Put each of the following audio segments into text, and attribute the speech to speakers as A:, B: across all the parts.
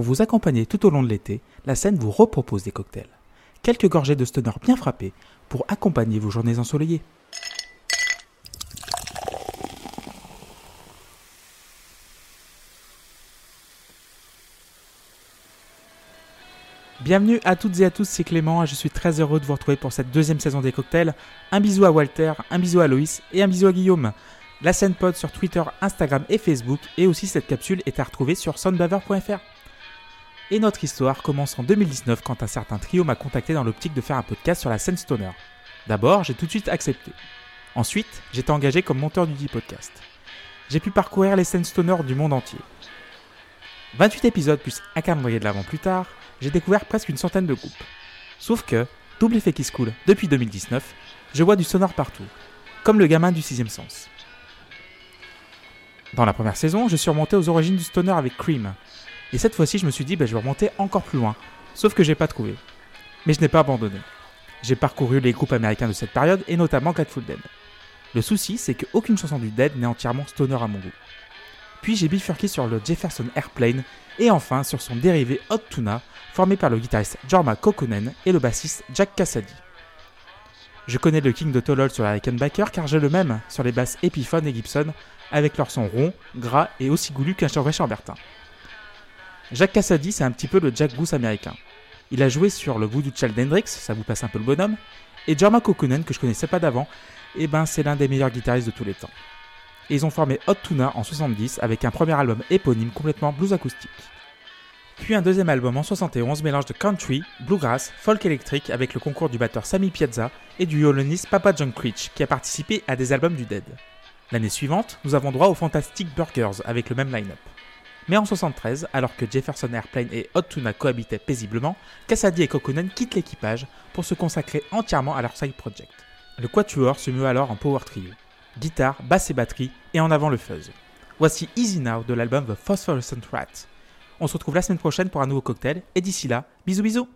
A: pour vous accompagner tout au long de l'été, la scène vous repropose des cocktails. Quelques gorgées de stoner bien frappées pour accompagner vos journées ensoleillées. Bienvenue à toutes et à tous, c'est Clément et je suis très heureux de vous retrouver pour cette deuxième saison des cocktails. Un bisou à Walter, un bisou à Loïs et un bisou à Guillaume. La scène pod sur Twitter, Instagram et Facebook et aussi cette capsule est à retrouver sur soundbaver.fr. Et notre histoire commence en 2019 quand un certain trio m'a contacté dans l'optique de faire un podcast sur la scène stoner. D'abord, j'ai tout de suite accepté. Ensuite, j'étais engagé comme monteur du dit podcast. J'ai pu parcourir les scènes stoner du monde entier. 28 épisodes plus un calendrier de l'avant plus tard, j'ai découvert presque une centaine de groupes. Sauf que, double effet qui se coule, depuis 2019, je vois du sonore partout, comme le gamin du sixième sens. Dans la première saison, je suis remonté aux origines du stoner avec Cream. Et cette fois-ci, je me suis dit, bah, je vais remonter encore plus loin. Sauf que j'ai pas trouvé. Mais je n'ai pas abandonné. J'ai parcouru les groupes américains de cette période et notamment Grateful Dead. Le souci, c'est qu'aucune chanson du Dead n'est entièrement stoner à mon goût. Puis j'ai bifurqué sur le Jefferson Airplane et enfin sur son dérivé Hot Tuna, formé par le guitariste Jorma Kokkonen et le bassiste Jack Cassady. Je connais le King de Tolol sur la Rickenbacker car j'ai le même sur les basses Epiphone et Gibson avec leur son rond, gras et aussi goulu qu'un chambertin. Jack Cassady, c'est un petit peu le Jack Goose américain. Il a joué sur le Voodoo Child Hendrix, ça vous passe un peu le bonhomme, et Jorma Kokkonen, que je connaissais pas d'avant, et eh ben c'est l'un des meilleurs guitaristes de tous les temps. Et ils ont formé Hot Tuna en 70 avec un premier album éponyme complètement blues acoustique. Puis un deuxième album en 71 mélange de country, bluegrass, folk électrique avec le concours du batteur Sammy Piazza et du violoniste Papa John Creech qui a participé à des albums du Dead. L'année suivante, nous avons droit aux Fantastic Burgers avec le même line-up. Mais en 73, alors que Jefferson Airplane et Hot Tuna cohabitaient paisiblement, Cassady et Kokkonen quittent l'équipage pour se consacrer entièrement à leur side project. Le quatuor se meut alors en power trio. Guitare, basse et batterie, et en avant le fuzz. Voici Easy Now de l'album The Phosphorescent Rat. On se retrouve la semaine prochaine pour un nouveau cocktail, et d'ici là, bisous bisous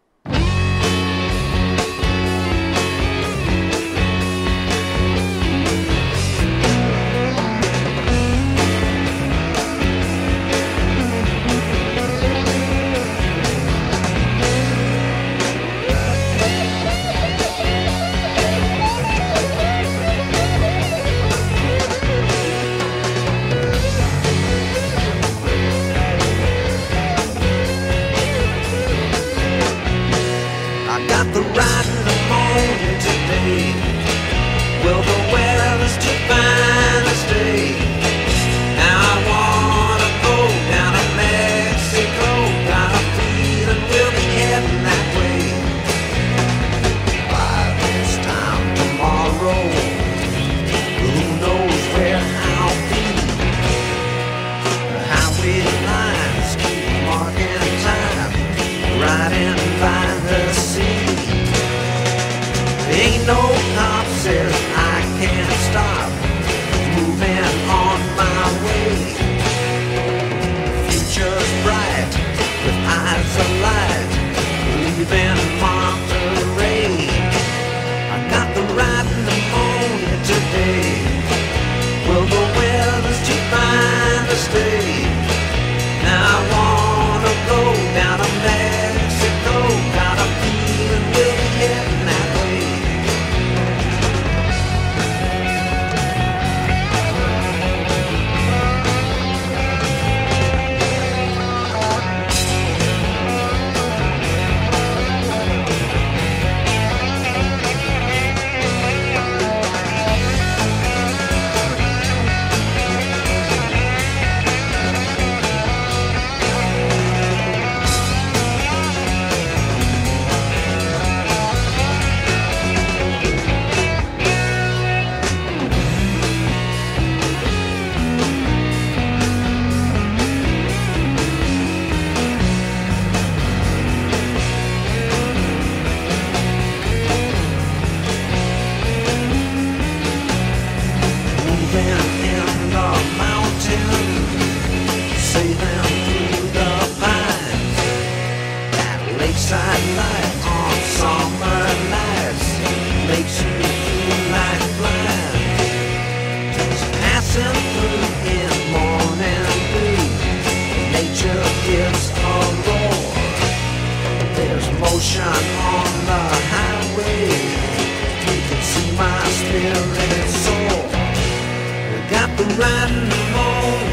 B: Lakeside light on summer nights makes you feel like flying. Passing through in morning blue, nature gives a roar. There's motion on the highway. You can see my spirit soar. Got the riding on.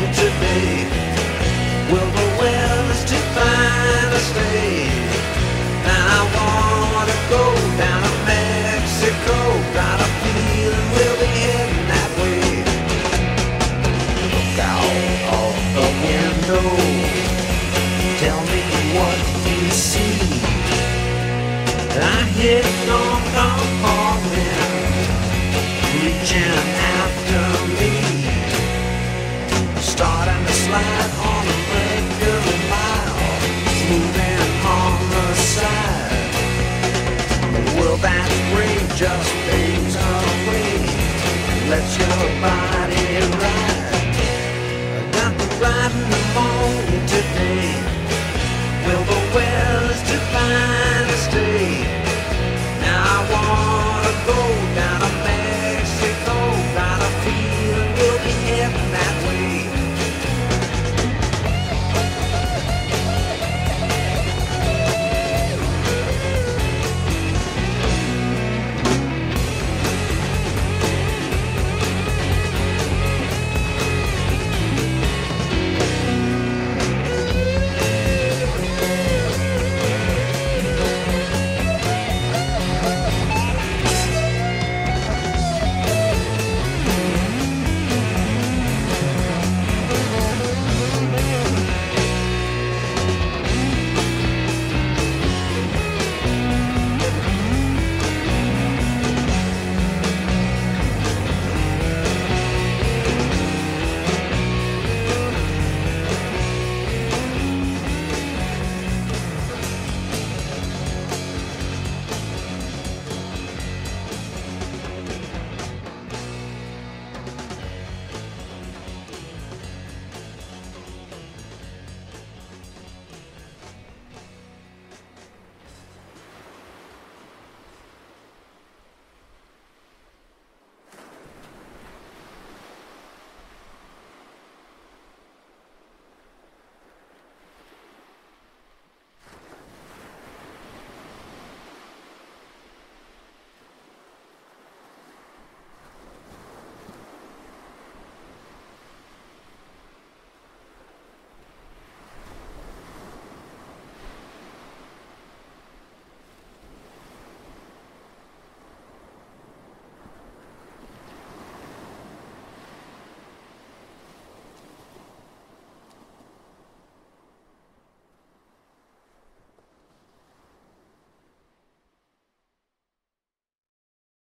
B: I hear no thump falling, reaching out.